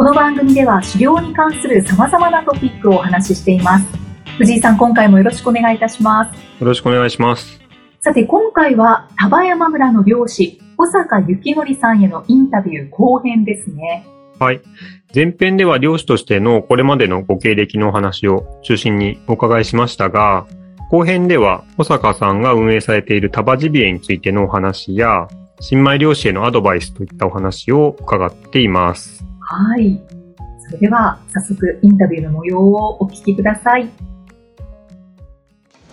この番組では狩猟に関する様々なトピックをお話ししています。藤井さん、今回もよろしくお願いいたします。よろしくお願いします。さて、今回は丹波山村の漁師、小坂幸則さんへのインタビュー後編ですね。はい。前編では漁師としてのこれまでのご経歴のお話を中心にお伺いしましたが、後編では小坂さんが運営されているタバジビエについてのお話や、新米漁師へのアドバイスといったお話を伺っています。はい。それでは、早速インタビューの模様をお聞きください。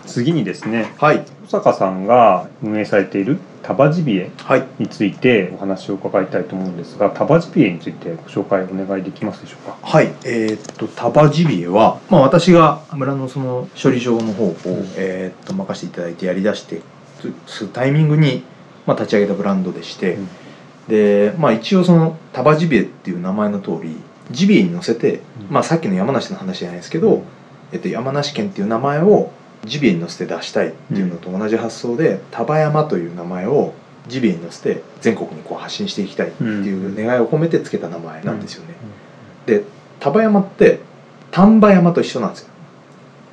次にですね、はい、小坂さんが運営されているタバジビエはい、についてお話を伺いたいと思うんですが、タバジビエについてご紹介お願いできますでしょうか？はい、えーっと、タバジビエは、まあ、私が村のその処理場の方を、えーっと、任せていただいてやりだしてすタイミングに、まあ、立ち上げたブランドでして、うんで、まあ、一応そのタバジビエっていう名前の通り、ジビエに乗せて、うんまあ、さっきの山梨の話じゃないですけど、えっと、山梨県っていう名前をジビエに乗せて出したいっていうのと同じ発想で、丹波山という名前をジビエに乗せて全国にこう発信していきたいっていう願いを込めてつけた名前なんですよね。で丹波山って丹波山と一緒なんですよ。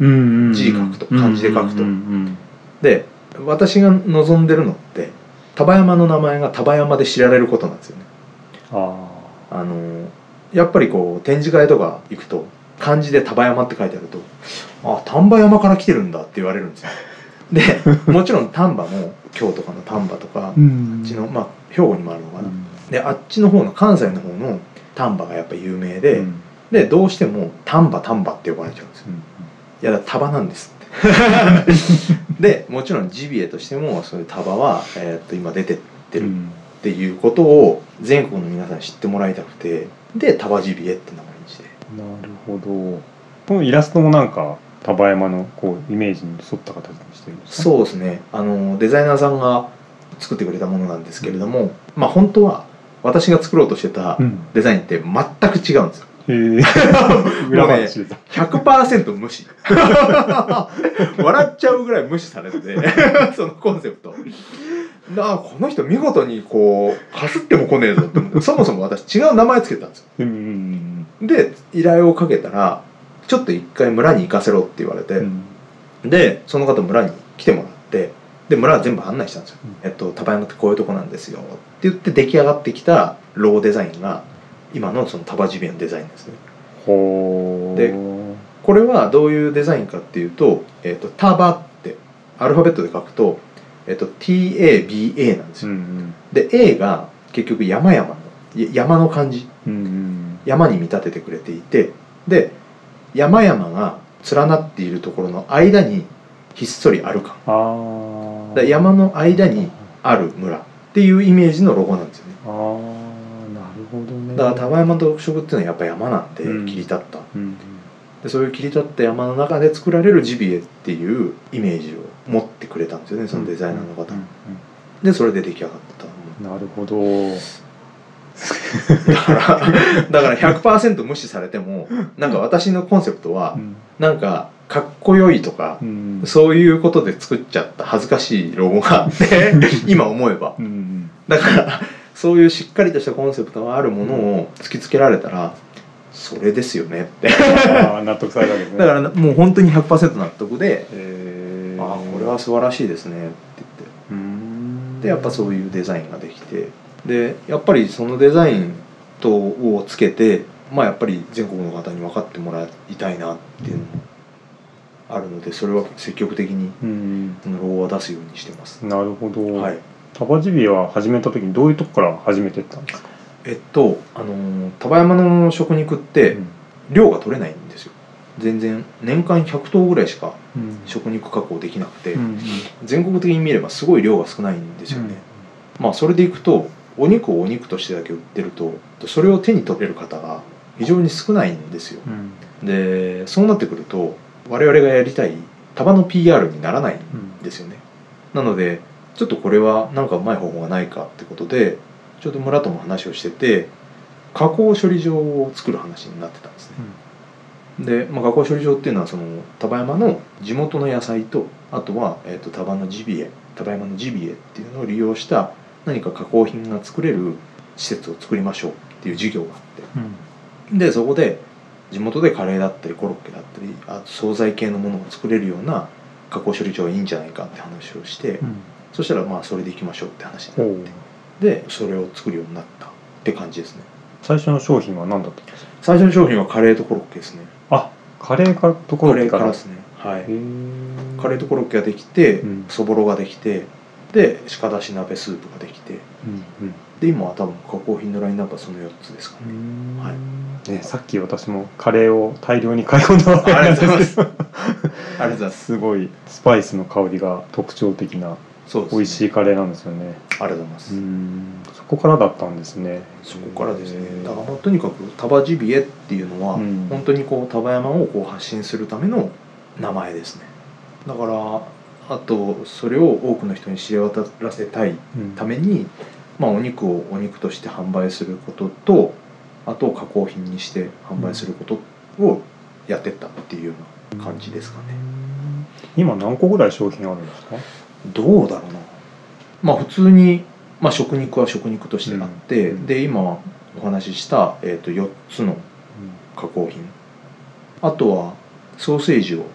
うん字書くと漢字で書くとで私が望んでるのって丹波山の名前が丹波山で知られることなんですよね。ああのやっぱりこう展示会とか行くと漢字で丹波山って書いてあるとあ丹波山から来てるんだって言われるんですよ。で もちろん丹波も京都とかの丹波とか、ん。あっちのまあ兵庫にもあるのかな、であっちの方の関西の方の丹波がやっぱ有名で、うん。でどうしても丹波丹波って呼ばれちゃうんですよ。いやだから束なんです でもちろんジビエとしてもそういう束は、えーっと今出てってるっていうことを全国の皆さんに知ってもらいたくてで束ジビエって名前にして。なるほど。このイラストもなんか丹波山のこうイメージに沿った形にしてるんですか？そうですね。あのデザイナーさんが作ってくれたものなんですけれども、まあ本当は私が作ろうとしてたうん。デザインって全く違うんですよへえ裏話。でた100%無視。笑っちゃうぐらい無視されてて そのコンセプト。なあこの人見事にこうかすっても来ねえぞって思ってそもそも私違う名前つけたんですよ。で依頼をかけたらちょっと一回村に行かせろって言われて、うん。でその方村に来てもらってで村は全部案内したんですよ。うん「えっと丹波山ってこういうとこなんですよ」って言って出来上がってきたローデザインが今のそのタバジビエのデザインですね。でこれはどういうデザインかっていうと「えっとタバ」ってアルファベットで書くと「えっと TABA」なんですよ、うんうん。で A が結局山々のや山の感じ。うんうん。山に見立ててくれていてで山々が連なっているところの間にひっそりある感。ああで山の間にある村っていうイメージのロゴなんですよねほどね。だから丹波山の特色っていうのはやっぱ山なんでうん。切り立った、うんでそういう切り立った山の中で作られるジビエっていうイメージを持ってくれたんですよねそのデザイナーの方、うんでそれで出来上がったなるほど。の だからだから100%無視されてもなんか私のコンセプトはなんかかっこよいとかうん。そういうことで作っちゃった恥ずかしいロゴがあって 今思えば。うん。だからそういうしっかりとしたコンセプトがあるものを突きつけられたらそれですよねって。納得されたわけですね。だからもう本当に100%納得でああこれは素晴らしいですねって言って。うん。でやっぱそういうデザインができてでやっぱりそのデザインとをつけてまあやっぱり全国の方に分かってもらいたいなっていうのもあるのでそれは積極的にロゴは出すようにしてます。なるほど、はいタバジビエは始めた時にどういうとこから始めてったんですか、えっとあのー丹波山の食肉って量が取れないんですよ。全然年間100頭ぐらいしかうん。食肉加工できなくて、うん全国的に見ればすごい量が少ないんですよね、まあそれでいくとお肉をお肉としてだけ売ってるとそれを手に取れる方が非常に少ないんですよ。うん。でそうなってくると我々がやりたい束の PR にならないんですよね、なのでちょっとこれは何かうまい方法がないかってことでちょうど村とも話をしてて加工処理場を作る話になってたんですね、で、まあ、加工処理場っていうのはその丹波山の地元の野菜とあとは、えー、と丹波のジビエ丹波山のジビエっていうのを利用した何か加工品が作れる施設を作りましょうっていう事業があって。でそこで地元でカレーだったりコロッケだったりあと惣菜系のものが作れるような加工処理場がいいんじゃないかって話をして、そしたらまあそれでいきましょうって話になって。でそれを作るようになったって感じですね。最初の商品は何だったんですか？最初の商品はカレーとコロッケですね。あカレーかとコロカレーッケから。ですね。はい。カレーとコロッケができて、うん。そぼろができてで鹿だし鍋スープができて。うんで今は多分加工品のラインナップはその4つですかうね、ん。はい。ね、さっき私もカレーを大量に買い込んだわけなんありがとうございです。け どありがとうございます。すごいスパイスの香りが特徴的なそうです、美味しいカレーなんですよね。ありがとうございます、うん。そこからだったんですね。そこからですね。だからとにかく丹波ジビエっていうのは、うん。本当にこう丹波山をこう発信するための名前ですね。だからあとそれを多くの人に知れ渡らせたいうん。ために、まあ、お肉をお肉として販売することとあと加工品にして販売することをやってったっていうような感じですかね、今何個ぐらい商品あるんですか？どうだろうな。まあ普通に、まあ、食肉は食肉としてあって、うん。で今お話しした、えー、と4つの加工品。あとはソーセージを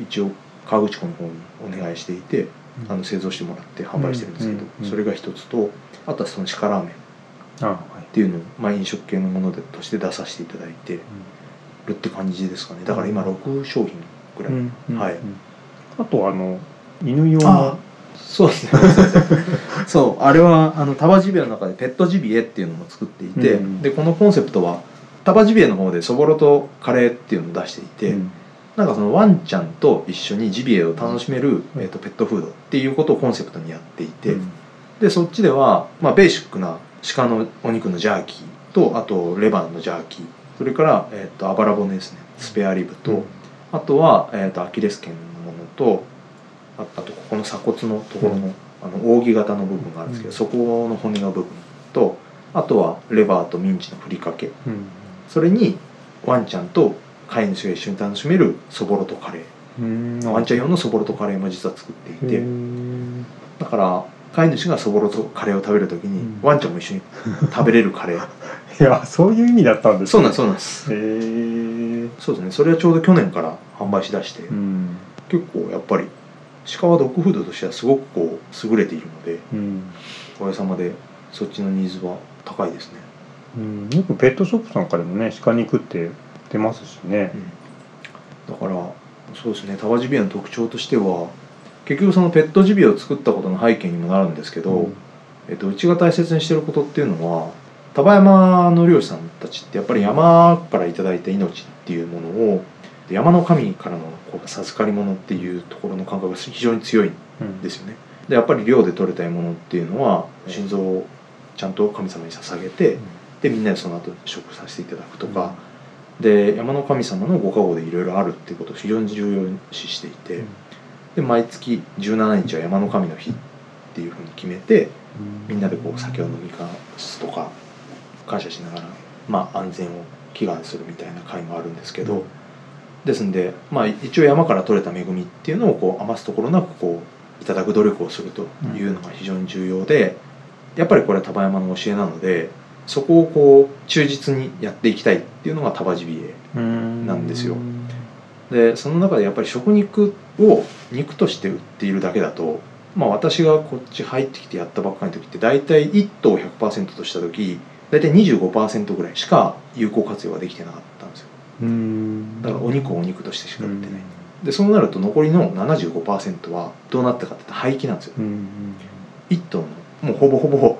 一応川口湖の方にお願いしていて、あの製造してもらって販売してるんですけど、それが一つとあとはその鹿ラーメン。っていうのを、まあ、飲食系のものでとして出させていただいてるって感じですかね。だから今6商品ぐらい、はい。うん。あとあの犬用あのそうですね。そう。あれはあのタバジビエの中でペットジビエっていうのも作っていて、うん。でこのコンセプトはタバジビエの方でそぼろとカレーっていうのを出していて、うん。なんかそのワンちゃんと一緒にジビエを楽しめる、うん。えー、とペットフードっていうことをコンセプトにやっていて、うん。でそっちでは、まあ、ベーシックな鹿のお肉のジャーキーとあとレバーのジャーキーそれから、えー、とあばら骨ですね。スペアリブと、うん。あとは、えー、とアキレス腱のものとああとここの鎖骨のところの,、うん。あの扇形の部分があるんですけど、うん。そこの骨の部分とあとはレバーとミンチのふりかけ。うん。それにワンちゃんと飼い主が一緒に楽しめるそぼろとカレー。うん。ワンちゃん用のそぼろとカレーも実は作っていて、だから飼い主がそぼろとカレーを食べるときに、うん。ワンちゃんも一緒に食べれるカレー。いやそういう意味だったんですそうなんですそうなんです。へえそうですね。それはちょうど去年から販売しだして、うん。結構やっぱり鹿はドッグフードとしてはすごくこう優れているのでうん。おかげさまでそっちのニーズは高いですね、うん。よくペットショップなんかでもね鹿肉って出ますしね。だからそうですねタワジビエの特徴としては結局そのペットジビエを作ったことの背景にもなるんですけど、えっと、うちが大切にしてることっていうのは丹波山の漁師さんたちってやっぱり山からいただいた命っていうものを山の神からのこう授かり物っていうところの感覚が非常に強いんうんですよね。でやっぱり漁で取れた獲物っていうのは心臓をちゃんと神様に捧げてでみんなでその後食させていただくとか、で山の神様のご加護でいろいろあるっていうことを非常に重要視していて、で毎月17日は山の神の日っていうふうに決めてみんなでこう酒を飲み交わすとか感謝しながら、まあ、安全を祈願するみたいな会もあるんですけど、ですんで、まあ、一応山から取れた恵みっていうのをこう余すところなくこういただく努力をするというのが非常に重要で、やっぱりこれは丹波山の教えなのでそこをこう忠実にやっていきたいっていうのが丹波ジビエなんですよ。でその中でやっぱり食肉を肉として売っているだけだと、まあ、私がこっち入ってきてやったばっかりの時って大体1頭100%とした時大体25%ぐらいしか有効活用ができてなかったんですようん。だからお肉をお肉としてしか売ってない、でそうなると残りの75%はどうなったかって言ったら廃棄なんですよ。うん1頭のもうほぼほぼ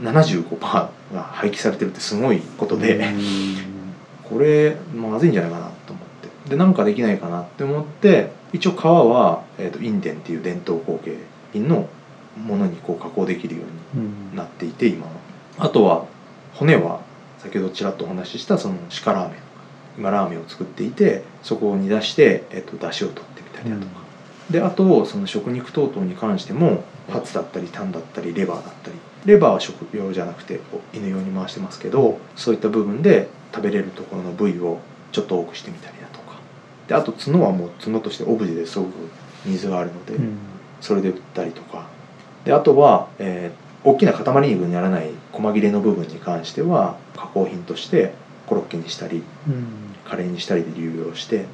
75%が廃棄されてるってすごいことで、これまずいんじゃないかなと思って。でなんかできないかなって思って一応皮は、えー、とインデンっていう伝統工芸品のものにこう加工できるようにうん。なっていて今は。あとは骨は先ほどちらっとお話ししたその鹿ラーメン今ラーメンを作っていてそこに出して、えっと、出汁を取ってみたりだとか、であとその食肉等々に関してもハツだったりタンだったりレバーだったり。レバーは食用じゃなくてこう犬用に回してますけどそういった部分で食べれるところの部位をちょっと多くしてみたりだとか。であと角はもう角としてオブジェですごくニーズがあるので、うん。それで売ったりとか。であとは、えー大きな塊肉にならない細切れの部分に関しては加工品としてコロッケにしたりうん。カレーにしたりで流用して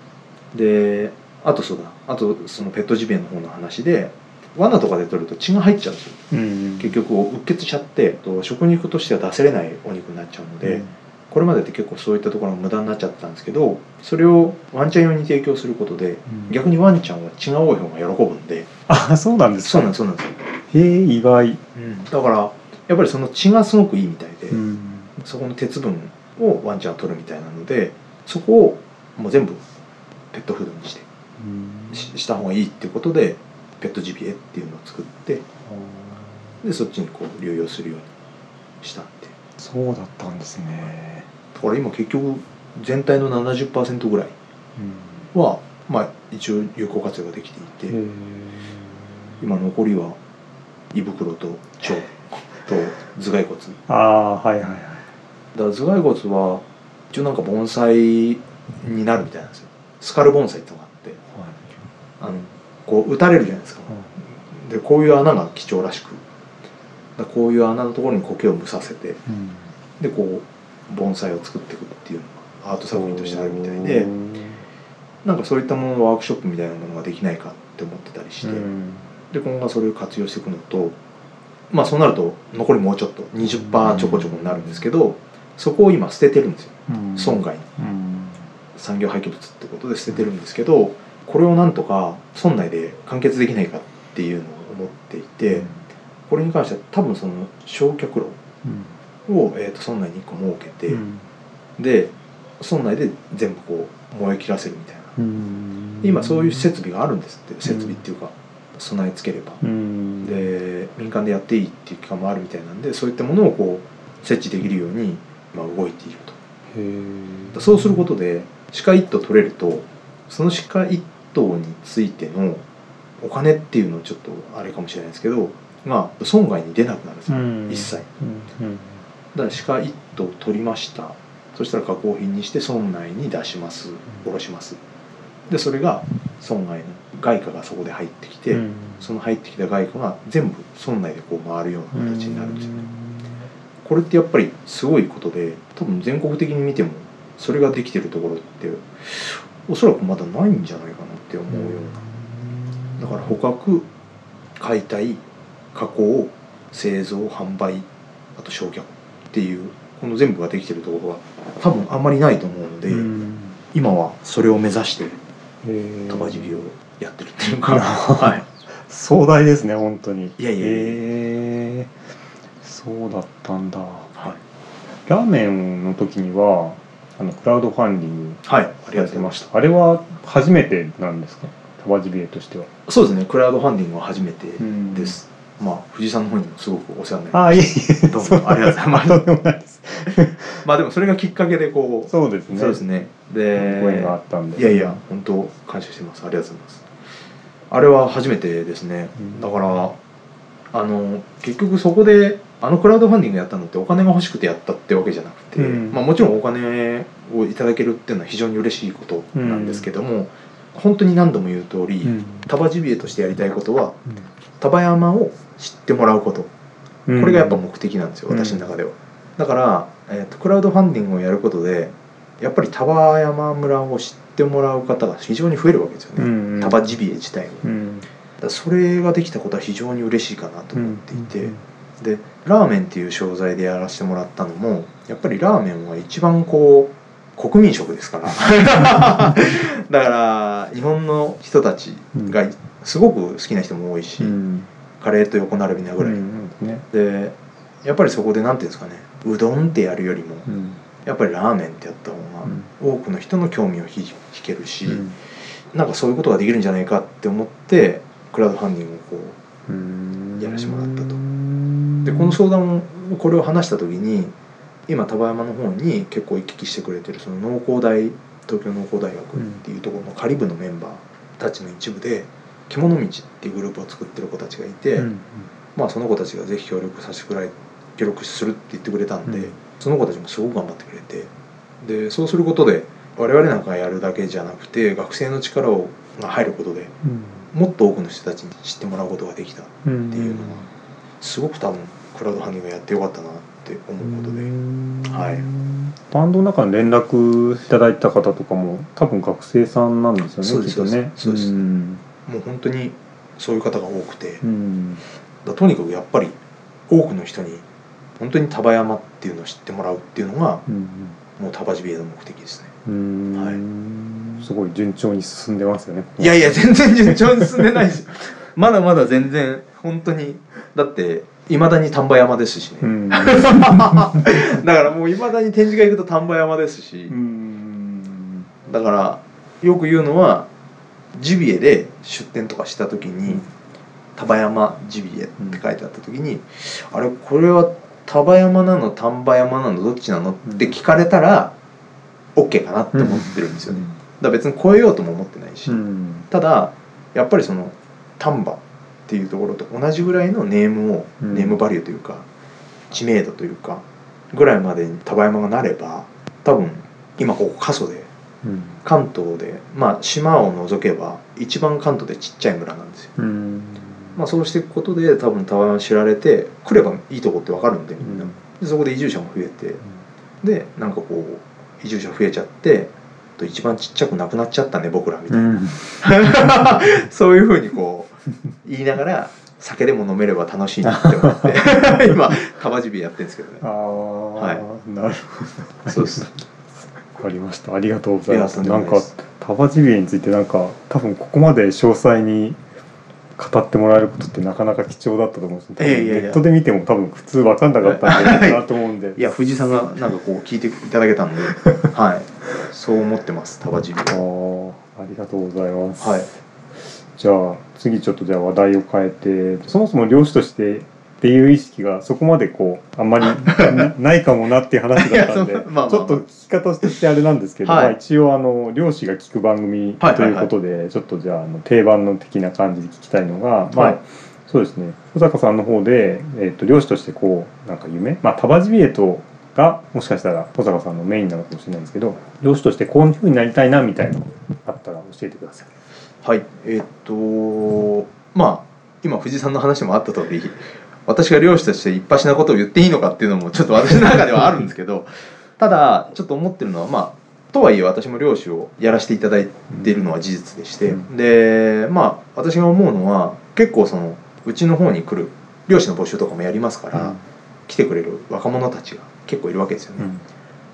であとそうだあとそのペットジビエの方の話で罠とかで取ると血が入っちゃうんですよ。うん結局うっ血しちゃってと食肉としては出せれないお肉になっちゃうので、これまでって結構そういったところが無駄になっちゃってたんですけどそれをワンちゃん用に提供することでうん。逆にワンちゃんは血が多い方が喜ぶんで。あそうなんですそうかなんですそうなんです。よへえ意外。だからやっぱりその血がすごくいいみたいで、うん。そこの鉄分をワンちゃんは取るみたいなのでそこをもう全部ペットフードにしてしした方がいいっていうことでペットジビエっていうのを作ってでそっちにこう流用するようにしたってそうだったんですね。だから今結局全体の70%ぐらいはまあ一応有効活用ができていて、今残りは胃袋と腸と頭蓋骨。ああはいはいはいだから頭蓋骨は一応なんか盆栽になるみたいなんですよ。スカル盆栽ってのがあってあのこう打たれるじゃないですか。でこういう穴が貴重らしく。だこういう穴のところに苔を蒸させてうん。でこう盆栽を作っていくっていうのがアート作品としてあるみたいでなんかそういったもののワークショップみたいなものができないかって思ってたりして、うん。で今後はそれを活用していくのとまあそうなると残りもうちょっと20%ちょこちょこになるんですけどそこを今捨ててるんですよ。うん。損害産業廃棄物ってことで捨ててるんですけどこれをなんとか村内で完結できないかっていうのを思っていてこれに関しては多分その焼却炉を、えー、と村内に1個設けて、うん。で村内で全部こう燃え切らせるみたいな。うん。今そういう設備があるんですって設備っていうか備え付ければ。うん。で民間でやっていいっていう機関もあるみたいなんでそういったものをこう設置できるように、まあ、動いていると。そうすることで鹿一頭取れるとその鹿一頭についてのお金っていうのはちょっとあれかもしれないですけどが損害に出なくなるんですよ、うん。一切。うん。うん。だから鹿一頭取りました。そしたら加工品にして村内に出します。卸します。でそれが村外の外貨がそこで入ってきて、うん。その入ってきた外貨が全部村内でこう回るような形になるんですよね、うこれってやっぱりすごいことで多分全国的に見てもそれができてるところっておそらくまだないんじゃないかなって思うよ。うなだから捕獲解体加工製造販売あと焼却っていうこの全部ができてるところは多分あんまりないと思うので、うん。今はそれを目指してへえタバジビをやってるっていうか、はい、壮大ですね本当に。いやいやいやへえそうだったんだ。はい、ラーメンの時にはあのクラウドファンディングはい、ありやってましました。たあれは初めてなんですか？タバジビエとしては。そうですね。クラウドファンディングは初めてん。です、まあ藤井さんの方にもすごくお世話になりああいえいえ。どうもありがとうございます。まあでもそれがきっかけでこうそうですね。そうですね。でご縁があったんで。いやいや本当感謝してます。ありがとうございます。あれは初めてですね、うん。だからあの結局そこであのクラウドファンディングやったのってお金が欲しくてやったってわけじゃなくて、うん。まあ、もちろんお金をいただけるっていうのは非常に嬉しいことなんですけども、本当に何度も言う通り、うん。タバジビエとしてやりたいことは丹波山を知ってもらうこと。うん。これがやっぱ目的なんですよ、うん。私の中では。だから、えーとクラウドファンディングをやることでやっぱり丹波山村を知ってもらう方が非常に増えるわけですよね、うん丹波ジビエ自体を、だかうんらそれができたことは非常に嬉しいかなと思っていて、うんでラーメンっていう商材でやらせてもらったのもやっぱりラーメンは一番こう国民食ですから。だから日本の人たちがすごく好きな人も多いし、うん。カレーと横並びなぐらい、うんね。でやっぱりそこでなんていうんですかね。うどんってやるよりもうん。やっぱりラーメンってやった方が多くの人の興味を引引けるし、うん。なんかそういうことができるんじゃないかって思ってクラウドファンディングをこうん。やらせてもらったと。うでこの相談をこれを話した時に今丹波山の方に結構行き来してくれてるその農工大東京農工大学っていうところのカリブのメンバーたちの一部で獣道っていうグループを作ってる子たちがいて、うんまあその子たちがぜひ協力させてくれ協力するって言ってくれたんで、うん。その子たちもすごく頑張ってくれてでそうすることで我々なんかがやるだけじゃなくて学生の力をが入ることでもっと多くの人たちに知ってもらうことができたうんっていうのはすごく多分クラウドファンディングやってよかったなって思うことで、はい。バンドの中に連絡いただいた方とかも多分学生さんなんですよねそうですね。そうです。ん。もう本当にそういう方が多くて、とにかくやっぱり多くの人に本当に丹波山っていうのを知ってもらうっていうのがうんもう丹波ジビエの目的ですね。うん。すごい順調に進んでますよねいやいや全然順調に進んでないです。よ まだまだ全然本当にだっていまだに丹波山ですしね、うん。だからもういまだに展示会行くと丹波山ですし、うん。だからよく言うのはジビエで出店とかした時にうん「丹波山ジビエ」って書いてあった時に「あれこれは丹波山なの丹波山なのどっちなの?」って聞かれたら OK かなって思ってるんですよね。だから別に超えようとも思ってないし、うん。ただやっぱりその丹波っていうところと同じぐらいのネームを、うん。ネームバリューというか知名度というかぐらいまでに丹波山がなれば多分今ここ過疎でうん。関東でまあ島を除けば一番関東でちっちゃい村なんですよ。うん。まあそうしていくことで多分丹波山知られて来ればいいとこって分かるんでみんな、うん。でそこで移住者も増えてでなんかこう移住者増えちゃってと一番ちっちゃくなくなっちゃったね僕らみたいな。うん。そういうふうにこう 言いながら酒でも飲めれば楽しいなって思って 今タバジビやってるんですけどね。ああ、はい。なるほそうです。どわかりました。ありがとうございます。なんいです。タバジビエについてなんか多分ここまで詳細に語ってもらえることってなかなか貴重だったと思うんですネットで見ても多分普通分かんなかったんじゃないかなと思うんで。いや藤井さんがなんかこう聞いていただけたんではい。そう思ってますタバジビあーありがとうございます、はい。じゃあ次ちょっとじゃあ話題を変えてそもそも漁師としてっていう意識がそこまでこうあんまりな ないかもなっていう話だったんでまあまあちょっと聞き方としてあれなんですけど、はい。まあ、一応あの漁師が聞く番組はいということで、ちょっとじゃああの定番の的な感じで聞きたいのが、まあはいそうですね。小坂さんの方で、えっと漁師としてこうなんか夢まあタバジビエトがもしかしたら小坂さんのメインなのかもしれないんですけど漁師としてこういうふうになりたいなみたいなのあったら教えてください。はい。えーっとまあ今藤井さんの話もあった通り私が漁師として一発なことを言っていいのかっていうのもちょっと私の中ではあるんですけど ただちょっと思ってるのはまあとはいえ私も漁師をやらせていただいているのは事実でして、うん。でまあ私が思うのは結構そのうちの方に来る漁師の募集とかもやりますから、来てくれる若者たちが結構いるわけですよね、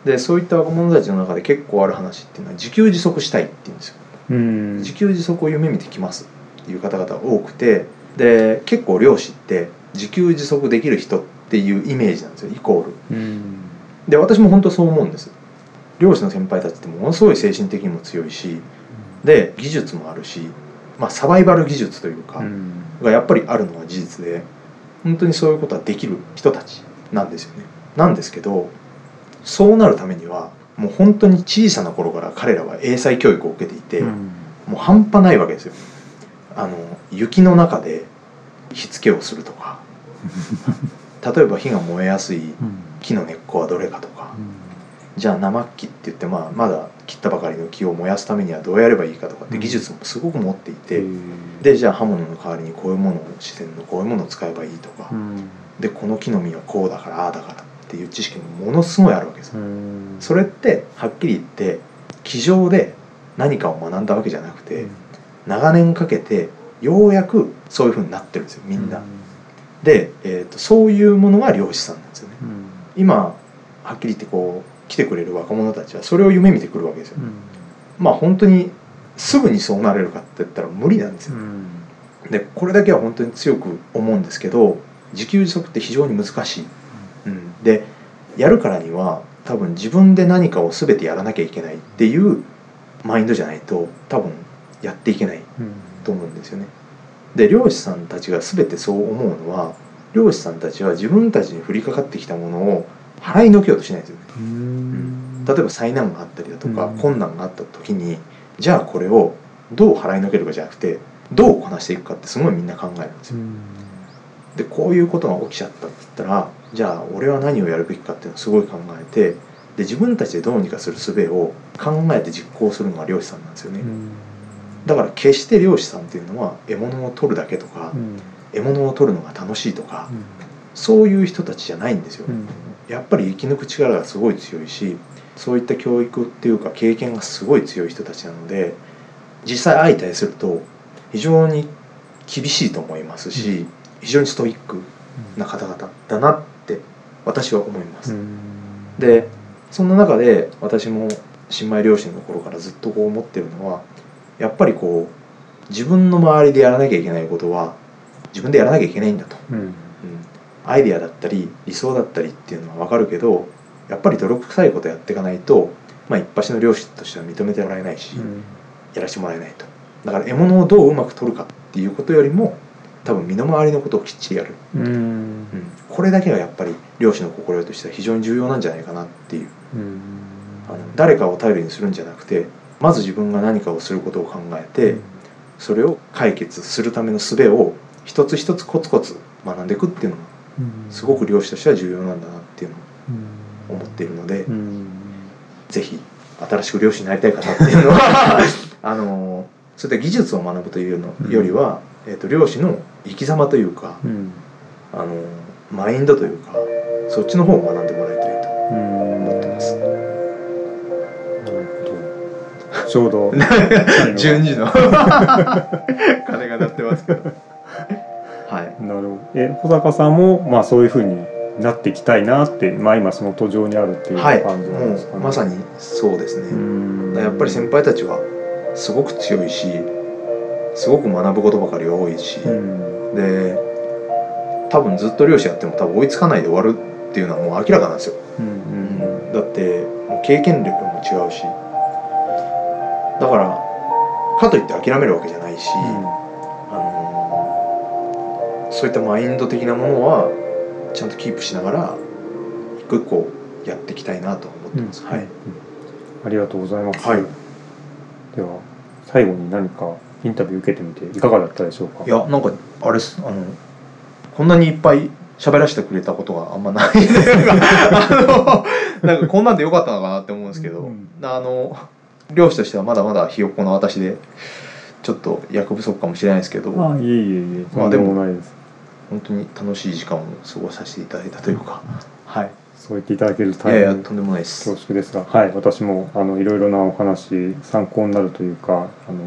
でそういった若者たちの中で結構ある話っていうのは自給自足したいって言うんですよ。うん自給自足を夢見てきますっていう方々が多くてで結構漁師って自給自足できる人っていうイメージなんですよイコール。うん。で私も本当そう思うんです。漁師の先輩たちってものすごい精神的にも強いしで技術もあるし、まあ、サバイバル技術というか、うん。がやっぱりあるのは事実で本当にそういうことはできる人たちなんですよね。なんですけどそうなるためにはもう本当に小さな頃から彼らは英才教育を受けていて、うん。もう半端ないわけですよ。あの雪の中で火付けをするとか 例えば火が燃えやすい木の根っこはどれかとかじゃあ生木って言って、まあ、まだ切ったばかりの木を燃やすためにはどうやればいいかとかって技術もすごく持っていて、でじゃあ刃物の代わりにこういうものを自然のこういうものを使えばいいとか、でこの木の実はこうだからああだからっていう知識もものすごいあるわけです。よ、それってはっきり言って机上で何かを学んだわけじゃなくて、長年かけてようやくそういうふうになってるんですよみんな、で、えー、とそういうものが漁師さんなんですよね。今はっきり言ってこう来てくれる若者たちはそれを夢見てくるわけですよ、まあ本当にすぐにそうなれるかって言ったら無理なんですよ、でこれだけは本当に強く思うんですけど自給自足って非常に難しい、うん、でやるからには多分自分で何かを全てやらなきゃいけないっていうマインドじゃないと多分やっていけないと思うんですよね。で漁師さんたちが全てそう思うのは漁師さんたちは自分たちに降りかかってきたものを払いのけようとしないんですよね。例えば災難があったりだとか、うん。困難があった時にじゃあこれをどう払いのけるかじゃなくてどうこなしていくかってすごいみんな考えるんですよ。でこういうことが起きちゃったって言ったらじゃあ俺は何をやるべきかっていうのをすごい考えてで自分たちでどうにかする術を考えて実行するのが漁師さんなんですよね。だから決して漁師さんっていうのは獲物を取るだけとか、獲物を取るのが楽しいとか、そういう人たちじゃないんですよ。やっぱり生き抜く力がすごい強いしそういった教育っていうか経験がすごい強い人たちなので実際相対すると非常に厳しいと思いますし、非常にストイックな方々だなって私は思います。でそんな中で私も新米漁師の頃からずっとこう思ってるのはやっぱりこう自分の周りでやらなきゃいけないことは自分でやらなきゃいけないんだと。うん。アイデアだったり理想だったりっていうのは分かるけどやっぱり泥臭いことやっていかないと、まあ、一発の漁師としては認めてもらえないし、やらせてもらえないと。だから獲物をどううまく取るかっていうことよりも多分身の回りのことをきっちりやる、うんこれだけがやっぱり漁師の心得としては非常に重要なんじゃないかなっていう。あの誰かを頼りにするんじゃなくてまず自分が何かをすることを考えて、それを解決するための術を一つ一つコツコツ学んでいくっていうのがすごく漁師としては重要なんだなっていうのを思っているので、ぜひ新しく漁師になりたい方っていうのは あのそういった技術を学ぶというのよりは、えー、と漁師の生き様というか、あのマインドというかそっちの方を学んでもらいたいと思ってます。ちょうど 順次の 鐘が鳴ってますけど。はい。なるほど。え、保坂さんも、まあそういうふうになっていきたいなって、まあ今その途上にあるっていうはい、感じなんですかね。もうまさにそうですね。にやっぱり先輩たちはすごく強いしすごく学ぶことばかりが多いし、うんで多分ずっと漁師やっても多分追いつかないで終わるっていうのはもう明らかなんですよ、うんうんだってもう経験力も違うし。だからかといって諦めるわけじゃないし、あのそういったマインド的なものはちゃんとキープしながら一個一個やっていきたいなと思ってます、はい、ありがとうございます。はい。では最後に何かインタビュー受けてみていかがだったでしょうか？いやなんかあれあのこんなにいっぱい喋らせてくれたことがあんまない あのなんかこんなんでよかったのかなって思うんですけど、うん。あの漁師としてはまだまだひよっこの私でちょっと役不足かもしれないですけどあ、いえいえいえ、まあでもないです。本当に楽しい時間を過ごさせていただいたというか、はい。そう言っていただける大変やとんでもないです。恐縮ですが、はい、私もあのいろいろなお話参考になるというか、あの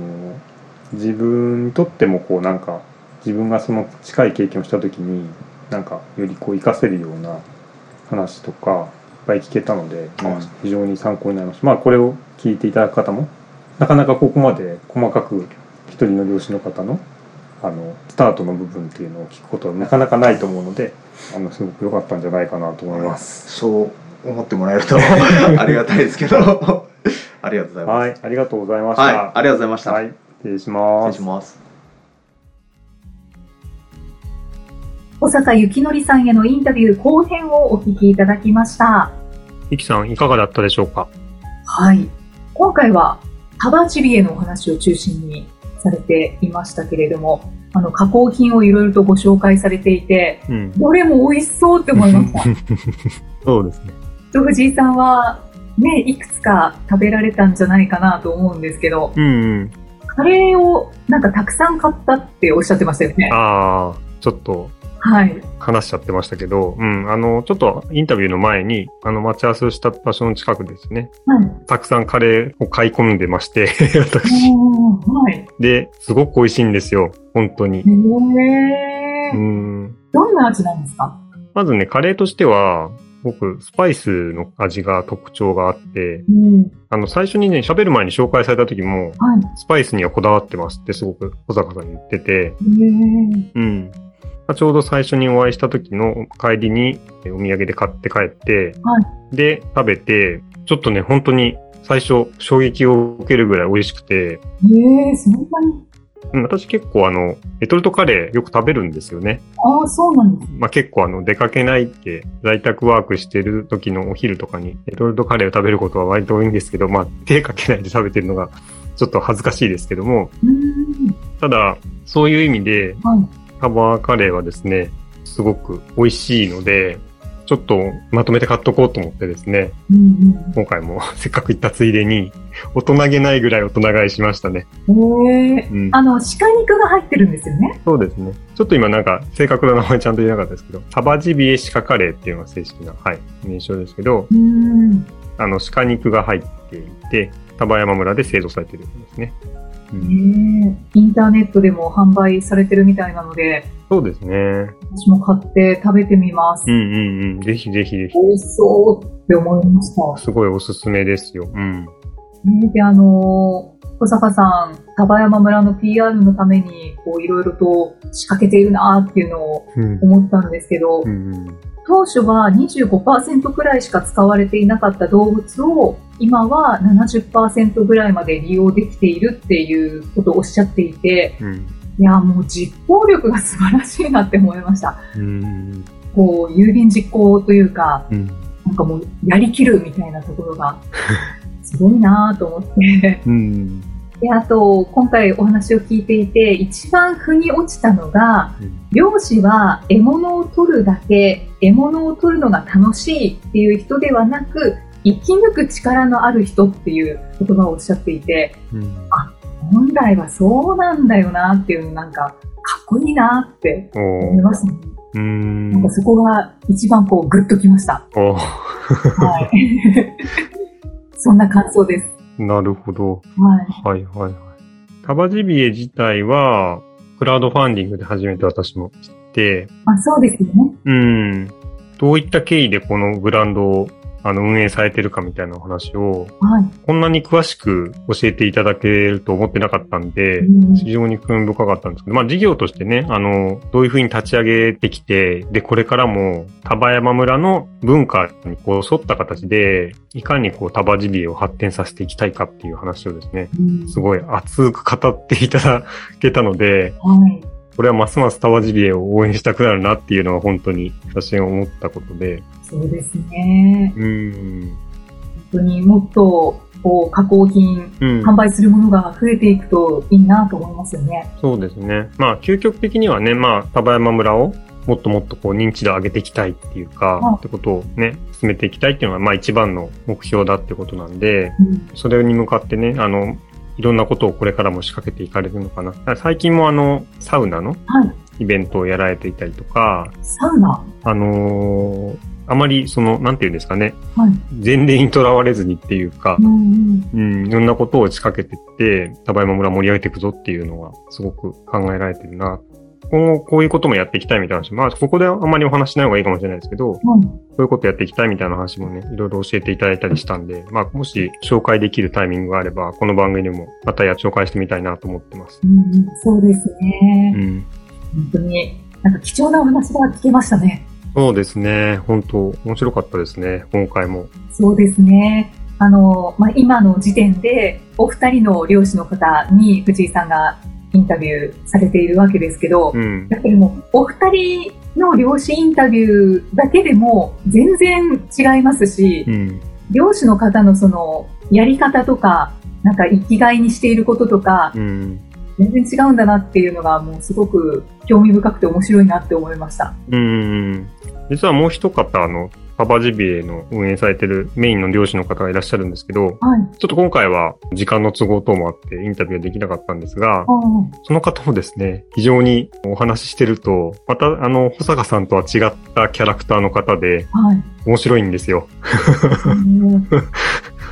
自分にとってもこうなんか自分がその近い経験をした時になんかよりこう活かせるような話とかいっぱい聞けたので、まあうん非常に参考になりました。まあこれを聞いていただく方もなかなかここまで細かく一人の漁師の方のあのスタートの部分っていうのを聞くことはなかなかないと思うので、あのすごく良かったんじゃないかなと思います。そう思ってもらえると ありがたいですけど ありがとうございますはい、ありがとうございました。はい、ありがとうございました、はい、失礼します。失礼します小坂幸則さんへのインタビュー後編をお聞きいただきました。いきさん、いかがだったでしょうか？はい。今回は、幅ジビエのお話を中心にされていましたけれども、あの、加工品をいろいろとご紹介されていて、うん。どれも美味しそうって思いました。そうですね。と藤井さんは、ね、いくつか食べられたんじゃないかなと思うんですけど、うんうん。カレーをなんかたくさん買ったっておっしゃってましたよね。ああ、ちょっとはい。話しちゃってましたけど、うん、あの、ちょっとインタビューの前に、あの、待ち合わせをした場所の近くですね、はい。たくさんカレーを買い込んでまして、私。はい。で、すごく美味しいんですよ、本当に。へーうん。どんな味なんですか？まずね、カレーとしては、僕、スパイスの味が特徴があって、うん。あの、最初にね、喋る前に紹介された時も、はい。スパイスにはこだわってますってすごく小坂さんに言ってて、うん。まあちょうど最初にお会いした時の帰りにえお土産で買って帰って、はで、食べて、ちょっとね、本当に最初衝撃を受けるぐらい美味しくて、へえ、そんなに？うん私結構あの、レトルトカレーよく食べるんですよね。ああ、そうなんですね。まあ結構あの、出かけないって、在宅ワークしてる時のお昼とかに、レトルトカレーを食べることは割と多いんですけど、まあ手かけないで食べてるのがちょっと恥ずかしいですけども。ただ、そういう意味で、はい。サバカレーはですね、すごく美味しいので、ちょっとまとめて買っとこうと思ってですね、うん今回も せっかく行ったついでに、大人げないぐらい大人買いしましたね。うん。へえ。うんあの、鹿肉が入ってるんですよね？そうですね。ちょっと今なんか正確な名前ちゃんと言えなかったですけど、サバジビエ鹿カレーっていうのが正式な、はい、名称ですけど、うーん。あの、鹿肉が入っていて、丹波山村で製造されているんですね。うんへえ。インターネットでも販売されてるみたいなので、そうですね。私も買って食べてみます。うんうんうん。ぜひぜひぜひ。美味しそうって思いました。すごいおすすめですよ。うん。ねで、あのー小坂さん、丹波山村の PR のために、こう、いろいろと仕掛けているなっていうのをうん。思ったんですけど、うんうん当初は25%くらいしか使われていなかった動物を、今は70%ぐらいまで利用できているっていうことをおっしゃっていて、うん。いや、もう実行力が素晴らしいなって思いました。うん。こう、有言実行というか、うん。なんかもう、やりきるみたいなところが、すごいなと思って。うん。で、あと、今回お話を聞いていて、一番腑に落ちたのが、漁師は獲物を取るだけ、獲物を取るのが楽しいっていう人ではなく、生き抜く力のある人っていう言葉をおっしゃっていて、うん。本来はそうなんだよなっていうのなんか、かっこいいなって思いますね。うなんんかそこが一番こうグッときました。はい。そんな感想です。なるほど。はい。はいはいはい。タバジビエ自体は、クラウドファンディングで初めて私も知って、あ、そうですよね。うん。どういった経緯でこのブランドをあの運営されてるかみたいなお話を、はい。こんなに詳しく教えていただけると思ってなかったんで、うん非常に興味深かったんですけど、まあ事業としてね、あの、どういうふうに立ち上げてきて、で、これからも、丹波山村の文化にこう沿った形で、いかにこう、丹波ジビエを発展させていきたいかっていう話をですね、うんすごい熱く語っていただけたので、はい。これはますます丹波ジビエを応援したくなるなっていうのは本当に私が思ったことで、そうですね。うん。本当にもっと、こう、加工品、うん。販売するものが増えていくといいなと思いますよね。そうですね。まあ、究極的にはね、まあ、丹波山村をもっともっとこう認知度上げていきたいっていうか、あってことをね、進めていきたいっていうのが、まあ一番の目標だってことなんで、うん。それに向かってね、あの、いろんなことをこれからも仕掛けていかれるのかな。最近もあの、サウナのはい。イベントをやられていたりとか、サウナ？あのーあまりその、なんていうんですかね、はい。前例にとらわれずにっていうかう、んうん。うん、いろんなことを仕掛けていって、丹波山村盛り上げていくぞっていうのは、すごく考えられてるな。今後こういうこともやっていきたいみたいな話。まあ、ここであんまりお話ししない方がいいかもしれないですけど、こはい。ういうことやっていきたいみたいな話もね、いろいろ教えていただいたりしたんで、まあ、もし紹介できるタイミングがあれば、この番組でもまたや紹介してみたいなと思ってます。うんうん、そうですね。うん。本当に、なんか貴重なお話が聞けましたね。そうですね。本当面白かったですね。今回も。そうですね。あの、まあ、今の時点で、お二人の漁師の方に藤井さんがインタビューされているわけですけど、うん。やっぱりもう、お二人の漁師インタビューだけでも全然違いますし、うん。漁師の方のその、やり方とか、なんか生きがいにしていることとか、うん。全然違うんだなっていうのがもうすごく興味深くて面白いなって思いました。うん。実はもう一方、あの、パパジビエの運営されてるメインの漁師の方がいらっしゃるんですけど、はい。ちょっと今回は時間の都合等もあってインタビューはできなかったんですが、あその方もですね、非常にお話ししてると、またあの、保坂さんとは違ったキャラクターの方であ、はい。面白いんですよ。うん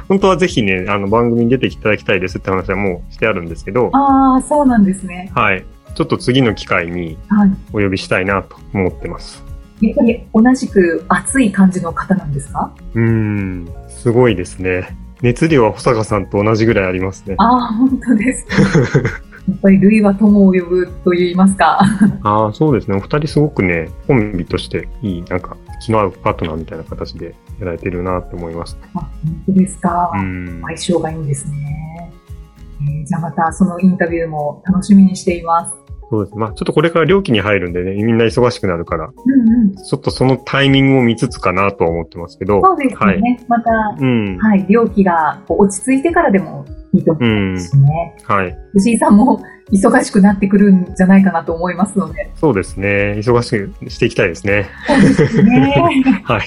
本当はぜひね、あの番組に出ていただきたいですって話はもうしてあるんですけど、ああ、そうなんですね。はい。ちょっと次の機会にはい。お呼びしたいなと思ってます。やっぱり同じく熱い感じの方なんですか？うーん、すごいですね。熱量は保坂さんと同じぐらいありますね。ああ、本当ですか？やっぱり類は友を呼ぶと言いますか。ああ、そうですね。お二人すごくね、コンビとしていい、なんか、気の合うパートナーみたいな形でやられてるなって思いますね。あ本当ですか？うん。相性がいいんですね。えーじゃあまたそのインタビューも楽しみにしています。そうです。まあ、ちょっとこれから料金に入るんでね、みんな忙しくなるから、うんうん。ちょっとそのタイミングを見つつかなとは思ってますけど。そうですね。はい。また、うん。はい、料金が落ち着いてからでもいいと思ううんんで。すね。はい。藤井さんも忙しくなってくるんじゃないかなと思いますので。そうですね。忙しくしていきたいですね。そうですね。はい。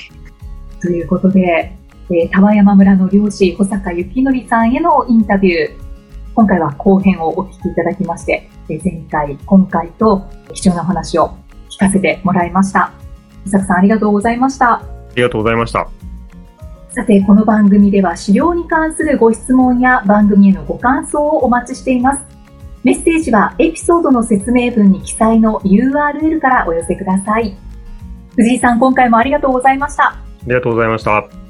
ということで、えー、丹波山村の漁師、保坂幸則さんへのインタビュー。今回は後編をお聞きいただきまして、えー前回、今回と貴重なお話を聞かせてもらいました。保坂さんありがとうございました。ありがとうございました。さて、この番組では資料に関するご質問や番組へのご感想をお待ちしています。メッセージはエピソードの説明文に記載の URL からお寄せください。藤井さん、今回もありがとうございました。ありがとうございました。